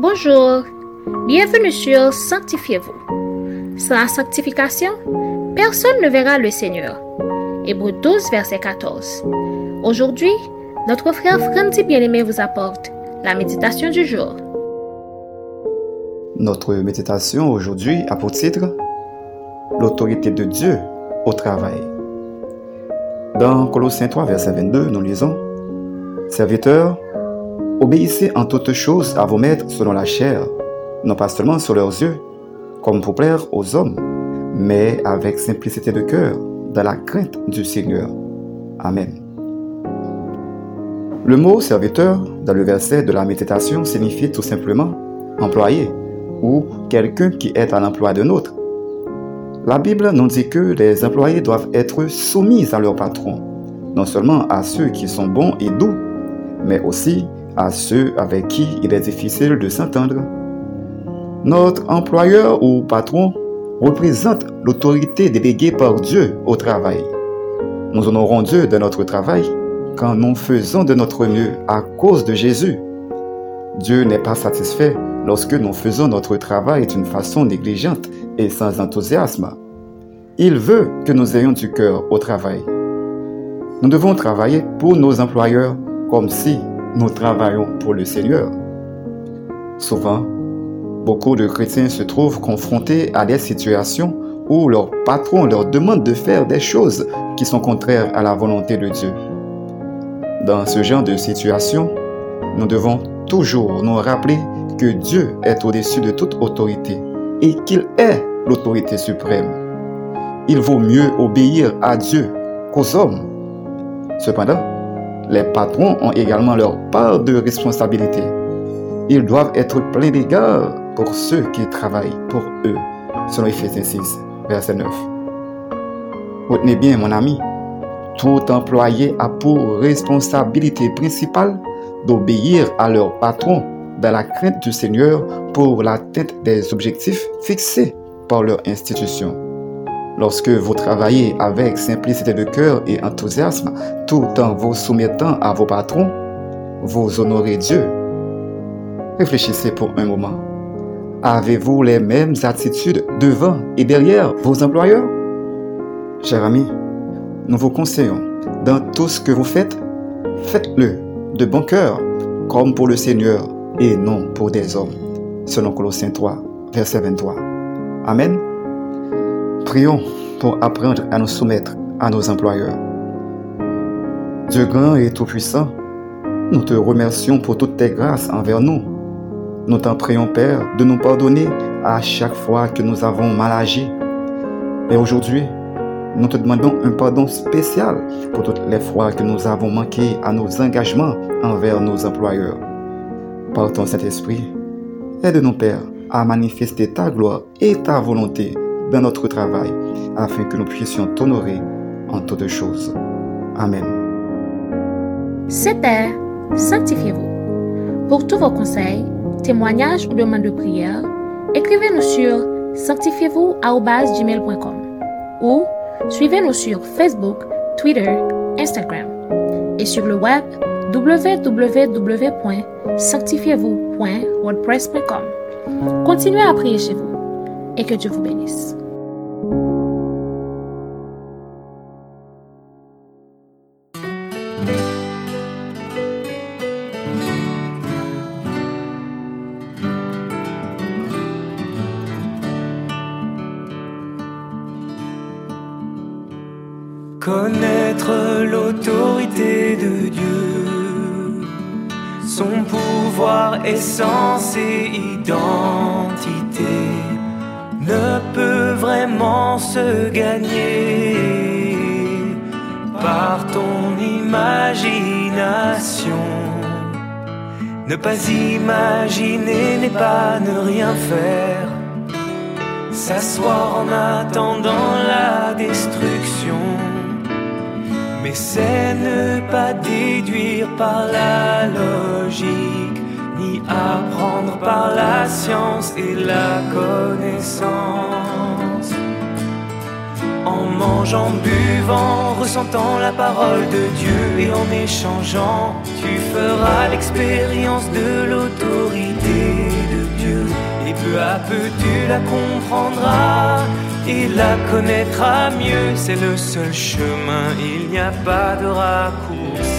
Bonjour, bienvenue sur Sanctifiez-vous. Sans sanctification, personne ne verra le Seigneur. Hébreu 12, verset 14. Aujourd'hui, notre frère Franzi Bien-Aimé vous apporte la méditation du jour. Notre méditation aujourd'hui a pour titre L'autorité de Dieu au travail. Dans Colossiens 3, verset 22, nous lisons Serviteurs, obéissez en toutes choses à vos maîtres selon la chair, non pas seulement sur leurs yeux, comme pour plaire aux hommes, mais avec simplicité de cœur, dans la crainte du Seigneur. Amen. Le mot serviteur dans le verset de la méditation signifie tout simplement employé ou quelqu'un qui est à l'emploi d'un autre. La Bible nous dit que les employés doivent être soumis à leur patron, non seulement à ceux qui sont bons et doux, mais aussi à ceux avec qui il est difficile de s'entendre. Notre employeur ou patron représente l'autorité déléguée par Dieu au travail. Nous honorons Dieu de notre travail quand nous faisons de notre mieux à cause de Jésus. Dieu n'est pas satisfait lorsque nous faisons notre travail d'une façon négligente et sans enthousiasme. Il veut que nous ayons du cœur au travail. Nous devons travailler pour nos employeurs comme si nous travaillons pour le Seigneur. Souvent, beaucoup de chrétiens se trouvent confrontés à des situations où leur patron leur demande de faire des choses qui sont contraires à la volonté de Dieu. Dans ce genre de situation, nous devons toujours nous rappeler que Dieu est au-dessus de toute autorité et qu'il est l'autorité suprême. Il vaut mieux obéir à Dieu qu'aux hommes. Cependant, les patrons ont également leur part de responsabilité. Ils doivent être pleins d'égard pour ceux qui travaillent pour eux, selon Ephésiens 6, verset 9. Retenez bien, mon ami, tout employé a pour responsabilité principale d'obéir à leur patron dans la crainte du Seigneur pour l'atteinte des objectifs fixés par leur institution. Lorsque vous travaillez avec simplicité de cœur et enthousiasme, tout en vous soumettant à vos patrons, vous honorez Dieu. Réfléchissez pour un moment. Avez-vous les mêmes attitudes devant et derrière vos employeurs? Chers amis, nous vous conseillons, dans tout ce que vous faites, faites-le de bon cœur, comme pour le Seigneur et non pour des hommes. Selon Colossiens 3, verset 23. Amen. Prions pour apprendre à nous soumettre à nos employeurs. Dieu grand et tout-puissant, nous te remercions pour toutes tes grâces envers nous. Nous t'en prions, Père, de nous pardonner à chaque fois que nous avons mal agi. Et aujourd'hui, nous te demandons un pardon spécial pour toutes les fois que nous avons manqué à nos engagements envers nos employeurs. Par ton Saint-Esprit, aide-nous, Père, à manifester ta gloire et ta volonté dans notre travail, afin que nous puissions t'honorer en toutes choses. Amen. C'était Sanctifiez-vous. Pour tous vos conseils, témoignages ou demandes de prière, écrivez-nous sur sanctifiez-vous@gmail.com ou suivez-nous sur Facebook, Twitter, Instagram et sur le web www.sanctifiez-vous.wordpress.com. Continuez à prier chez vous et que Dieu vous bénisse. Connaître l'autorité de Dieu, son pouvoir, essence et identité ne peut vraiment se gagner par ton imagination. Ne pas imaginer n'est pas ne rien faire, s'asseoir en attendant la destruction. Mais c'est ne pas déduire par la logique, apprendre par la science et la connaissance. En mangeant, buvant, ressentant la parole de Dieu et en échangeant, tu feras l'expérience de l'autorité de à peu tu la comprendras et la connaîtras mieux. C'est le seul chemin, il n'y a pas de raccourci.